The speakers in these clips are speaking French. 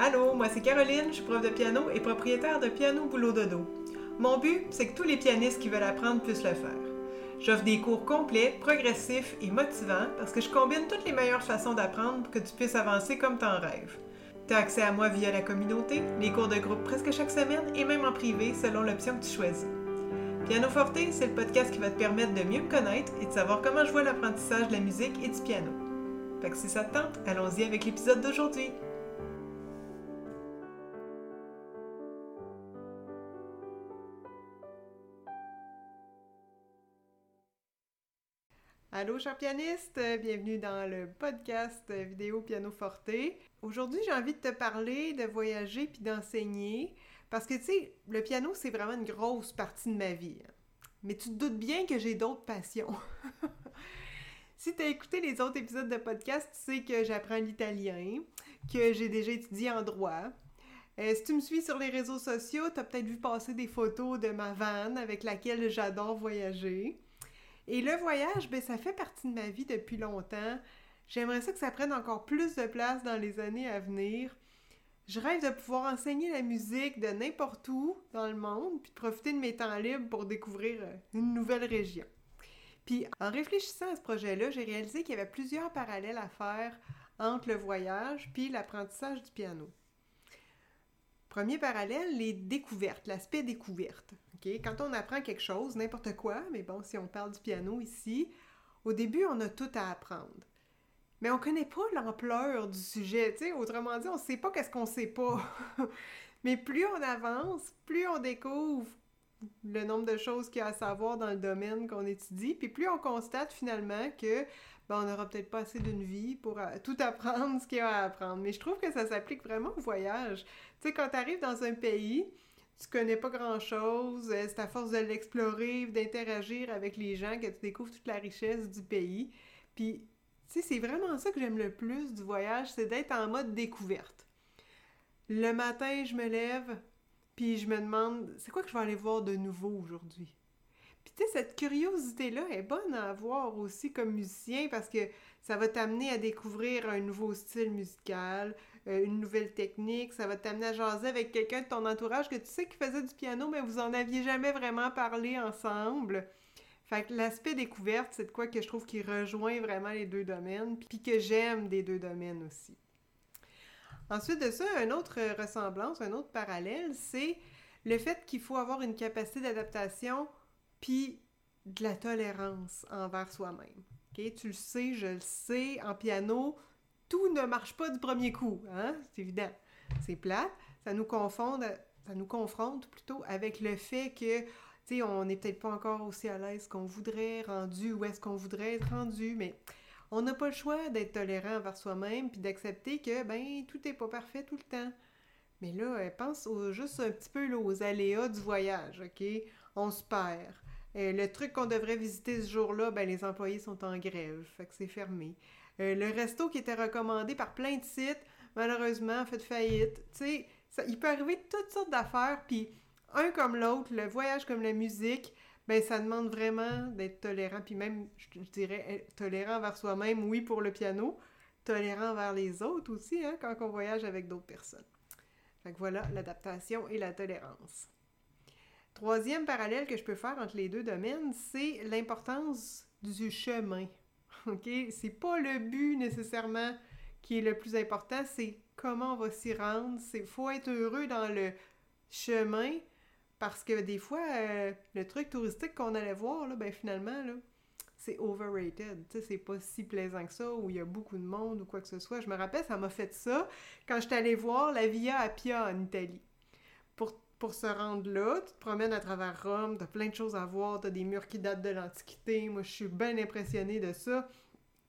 Allô, moi c'est Caroline, je suis prof de piano et propriétaire de Piano Boulot Dodo. Mon but, c'est que tous les pianistes qui veulent apprendre puissent le faire. J'offre des cours complets, progressifs et motivants parce que je combine toutes les meilleures façons d'apprendre pour que tu puisses avancer comme t'en rêves. Tu as accès à moi via la communauté, les cours de groupe presque chaque semaine et même en privé selon l'option que tu choisis. Piano Forte, c'est le podcast qui va te permettre de mieux me connaître et de savoir comment je vois l'apprentissage de la musique et du piano. Fait que si ça te tente, allons-y avec l'épisode d'aujourd'hui. Allô, chers pianistes, bienvenue dans le podcast vidéo Piano Forte. Aujourd'hui, j'ai envie de te parler de voyager puis d'enseigner parce que, tu sais, le piano, c'est vraiment une grosse partie de ma vie. Hein. Mais tu te doutes bien que j'ai d'autres passions. si tu as écouté les autres épisodes de podcast, tu sais que j'apprends l'italien, que j'ai déjà étudié en droit. Euh, si tu me suis sur les réseaux sociaux, tu as peut-être vu passer des photos de ma vanne avec laquelle j'adore voyager. Et le voyage, ben, ça fait partie de ma vie depuis longtemps. J'aimerais ça que ça prenne encore plus de place dans les années à venir. Je rêve de pouvoir enseigner la musique de n'importe où dans le monde, puis de profiter de mes temps libres pour découvrir euh, une nouvelle région. Puis en réfléchissant à ce projet-là, j'ai réalisé qu'il y avait plusieurs parallèles à faire entre le voyage puis l'apprentissage du piano. Premier parallèle, les découvertes, l'aspect découverte. Quand on apprend quelque chose, n'importe quoi, mais bon, si on parle du piano ici, au début, on a tout à apprendre. Mais on ne connaît pas l'ampleur du sujet, autrement dit, on ne sait pas qu'est-ce qu'on ne sait pas. mais plus on avance, plus on découvre le nombre de choses qu'il y a à savoir dans le domaine qu'on étudie, puis plus on constate finalement que ben, on n'aura peut-être pas assez d'une vie pour tout apprendre ce qu'il y a à apprendre. Mais je trouve que ça s'applique vraiment au voyage. Tu sais, quand tu arrives dans un pays, tu connais pas grand-chose, euh, c'est à force de l'explorer, d'interagir avec les gens que tu découvres toute la richesse du pays. Puis, tu sais, c'est vraiment ça que j'aime le plus du voyage, c'est d'être en mode découverte. Le matin, je me lève, puis je me demande, c'est quoi que je vais aller voir de nouveau aujourd'hui? Cette curiosité-là est bonne à avoir aussi comme musicien parce que ça va t'amener à découvrir un nouveau style musical, euh, une nouvelle technique, ça va t'amener à jaser avec quelqu'un de ton entourage que tu sais qui faisait du piano, mais vous en aviez jamais vraiment parlé ensemble. Fait l'aspect découverte, c'est de quoi que je trouve qui rejoint vraiment les deux domaines, puis que j'aime des deux domaines aussi. Ensuite de ça, une autre ressemblance, un autre parallèle, c'est le fait qu'il faut avoir une capacité d'adaptation puis de la tolérance envers soi-même. Tu le sais, je le sais, en piano, tout ne marche pas du premier coup, hein? C'est évident. C'est plat. Ça nous confonde, ça nous confronte plutôt avec le fait que, tu sais, on n'est peut-être pas encore aussi à l'aise qu'on voudrait, rendu où est-ce qu'on voudrait être rendu, mais on n'a pas le choix d'être tolérant envers soi-même puis d'accepter que, ben, tout n'est pas parfait tout le temps. Mais là, pense juste un petit peu aux aléas du voyage, OK? On se perd. Euh, le truc qu'on devrait visiter ce jour-là, ben, les employés sont en grève, fait que c'est fermé. Euh, le resto qui était recommandé par plein de sites, malheureusement, a fait faillite. Tu sais, il peut arriver toutes sortes d'affaires, puis un comme l'autre, le voyage comme la musique, ben ça demande vraiment d'être tolérant, puis même, je, dirais, tolérant envers soi-même, oui, pour le piano, tolérant envers les autres aussi, hein, quand on voyage avec d'autres personnes. Fait que voilà, l'adaptation et la tolérance. Troisième parallèle que je peux faire entre les deux domaines, c'est l'importance du chemin. OK? C'est pas le but nécessairement qui est le plus important, c'est comment on va s'y rendre. Il faut être heureux dans le chemin parce que des fois, euh, le truc touristique qu'on allait voir, là, ben finalement, là, c'est overrated. C'est pas si plaisant que ça, où il y a beaucoup de monde ou quoi que ce soit. Je me rappelle, ça m'a fait ça quand j'étais allée voir la Via Appia en Italie. Pour pour se rendre là. Tu te promènes à travers Rome, t'as plein de choses à voir, t'as des murs qui datent de l'Antiquité. Moi, je suis bien impressionnée de ça.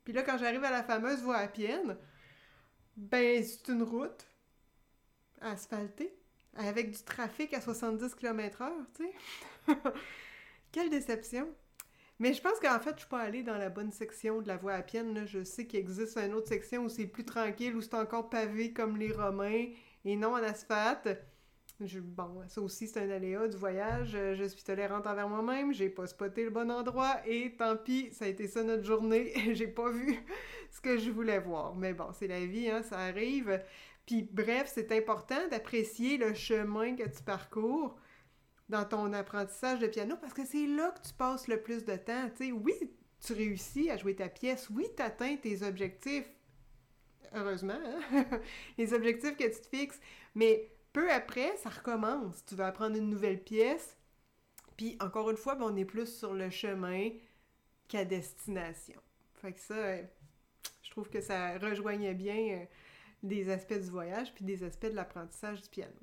Puis là, quand j'arrive à la fameuse voie Appienne, ben, c'est une route asphaltée avec du trafic à 70 km/h, tu sais. Quelle déception! Mais je pense qu'en fait, je suis pas allée dans la bonne section de la voie Appienne. Je sais qu'il existe une autre section où c'est plus tranquille, où c'est encore pavé comme les Romains et non en asphalte. Bon, ça aussi, c'est un aléa du voyage. Euh, je suis tolérante envers moi-même, j'ai pas spoté le bon endroit et tant pis, ça a été ça notre journée. j'ai pas vu ce que je voulais voir. Mais bon, c'est la vie, hein, ça arrive. Puis bref, c'est important d'apprécier le chemin que tu parcours dans ton apprentissage de piano parce que c'est là que tu passes le plus de temps. Oui, tu réussis à jouer ta pièce, oui, tu atteins tes objectifs. Heureusement, hein? les objectifs que tu te fixes, mais peu après, ça recommence. Tu vas apprendre une nouvelle pièce. Puis encore une fois, ben, on est plus sur le chemin qu'à destination. Fait que ça, euh, je trouve que ça rejoignait bien euh, des aspects du voyage puis des aspects de l'apprentissage du piano.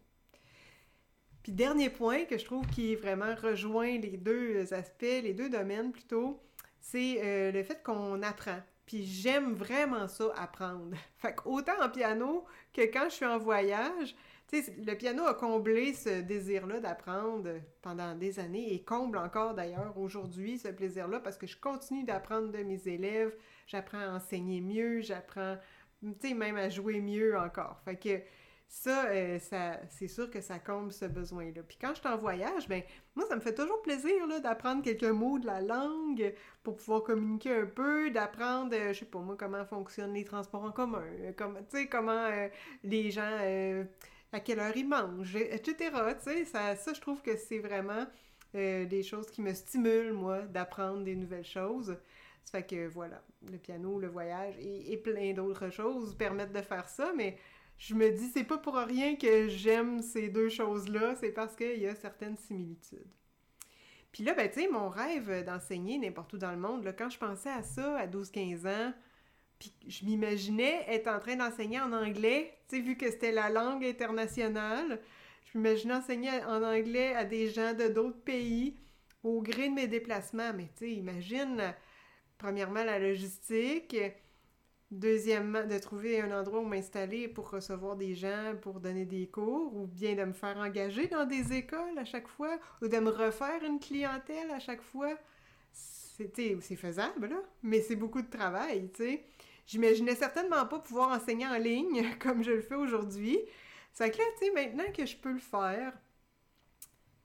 Puis dernier point que je trouve qui vraiment rejoint les deux aspects, les deux domaines plutôt, c'est euh, le fait qu'on apprend. Puis j'aime vraiment ça, apprendre. Fait qu'autant en piano que quand je suis en voyage, tu sais, le piano a comblé ce désir-là d'apprendre pendant des années et comble encore d'ailleurs aujourd'hui ce plaisir-là parce que je continue d'apprendre de mes élèves, j'apprends à enseigner mieux, j'apprends, tu sais, même à jouer mieux encore. Fait que ça, euh, ça c'est sûr que ça comble ce besoin-là. Puis quand je suis en voyage, ben moi, ça me fait toujours plaisir là, d'apprendre quelques mots de la langue pour pouvoir communiquer un peu, d'apprendre, euh, je sais pas moi, comment fonctionnent les transports en commun, euh, comme, comment les gens à quelle heure ils mangent, etc. Ça, ça, je trouve que c'est vraiment euh, des choses qui me stimulent, moi, d'apprendre des nouvelles choses. Ça fait que voilà, le piano, le voyage et, plein d'autres choses permettent de faire ça, mais je me dis, c'est pas pour rien que j'aime ces deux choses-là, c'est parce qu'il y a certaines similitudes. Puis là, ben, tu sais, mon rêve d'enseigner n'importe où dans le monde, là, quand je pensais à ça à 12-15 ans, puis je m'imaginais être en train d'enseigner en anglais, tu sais, vu que c'était la langue internationale. Je m'imaginais enseigner en anglais à des gens de d'autres pays au gré de mes déplacements. Mais tu sais, imagine, premièrement, la logistique. Deuxièmement, de trouver un endroit où m'installer pour recevoir des gens, pour donner des cours, ou bien de me faire engager dans des écoles à chaque fois, ou de me refaire une clientèle à chaque fois. C'est faisable, là, mais c'est beaucoup de travail, tu sais. J'imaginais certainement pas pouvoir enseigner en ligne comme je le fais aujourd'hui. C'est que là, tu sais, maintenant que je peux le faire,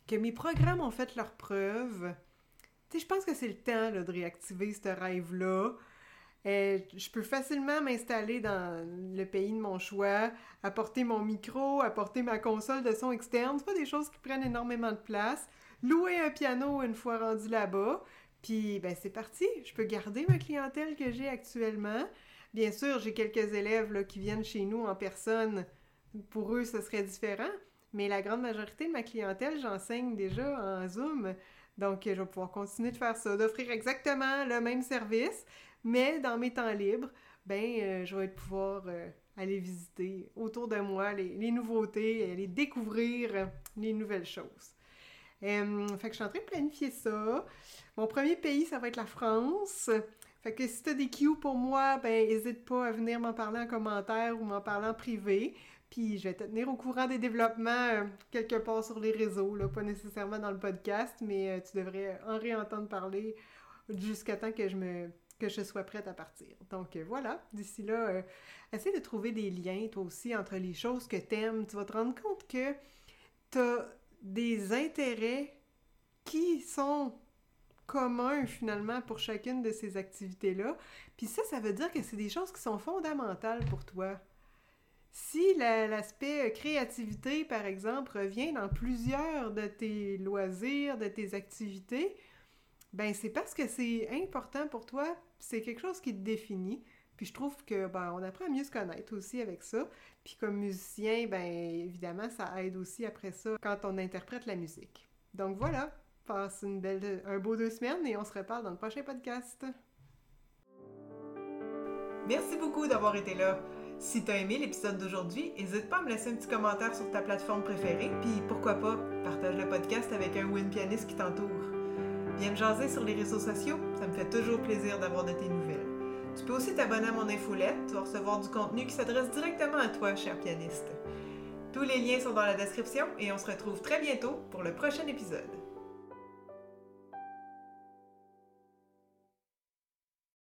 que mes programmes ont fait leur preuve, tu sais, je pense que c'est le temps de réactiver ce rêve-là. Euh, je peux facilement m'installer dans le pays de mon choix, apporter mon micro, apporter ma console de son externe. C'est pas des choses qui prennent énormément de place. Louer un piano une fois rendu là-bas. Puis, ben, c'est parti. Je peux garder ma clientèle que j'ai actuellement. Bien sûr, j'ai quelques élèves qui viennent chez nous en personne. Pour eux, ce serait différent. Mais la grande majorité de ma clientèle, j'enseigne déjà en Zoom. Donc, je vais pouvoir continuer de faire ça, d'offrir exactement le même service, mais dans mes temps libres, ben, euh, je vais pouvoir euh, aller visiter autour de moi les, nouveautés, aller découvrir les nouvelles choses. Euh, fait que je suis en train de planifier ça. Mon premier pays, ça va être la France. Fait que si t'as des cues pour moi, ben n'hésite pas à venir m'en parler en commentaire ou m'en parler en privé. Puis je vais te tenir au courant des développements euh, quelque part sur les réseaux, là, pas nécessairement dans le podcast, mais euh, tu devrais en réentendre parler jusqu'à temps que je me que je sois prête à partir. Donc euh, voilà, d'ici là, essaie de trouver des liens toi aussi entre les choses que t'aimes. Tu vas te rendre compte que t'as des intérêts qui sont commun finalement pour chacune de ces activités-là. Puis ça, ça veut dire que c'est des choses qui sont fondamentales pour toi. Si l'aspect créativité, par exemple, revient dans plusieurs de tes loisirs, de tes activités, ben c'est parce que c'est important pour toi, c'est quelque chose qui te définit. Puis je trouve que ben, on apprend à mieux se connaître aussi avec ça. Puis comme musicien, ben évidemment, ça aide aussi après ça quand on interprète la musique. Donc voilà, Passe une belle, un beau deux semaines et on se reparle dans le prochain podcast. Merci beaucoup d'avoir été là. Si t'as aimé l'épisode d'aujourd'hui, n'hésite pas à me laisser un petit commentaire sur ta plateforme préférée, puis pourquoi pas, partage le podcast avec un ou une pianiste qui t'entoure. Viens me jaser sur les réseaux sociaux, ça me fait toujours plaisir d'avoir de tes nouvelles. Tu peux aussi t'abonner à mon infolette, vas recevoir du contenu qui s'adresse directement à toi, cher pianiste. Tous les liens sont dans la description et on se retrouve très bientôt pour le prochain épisode.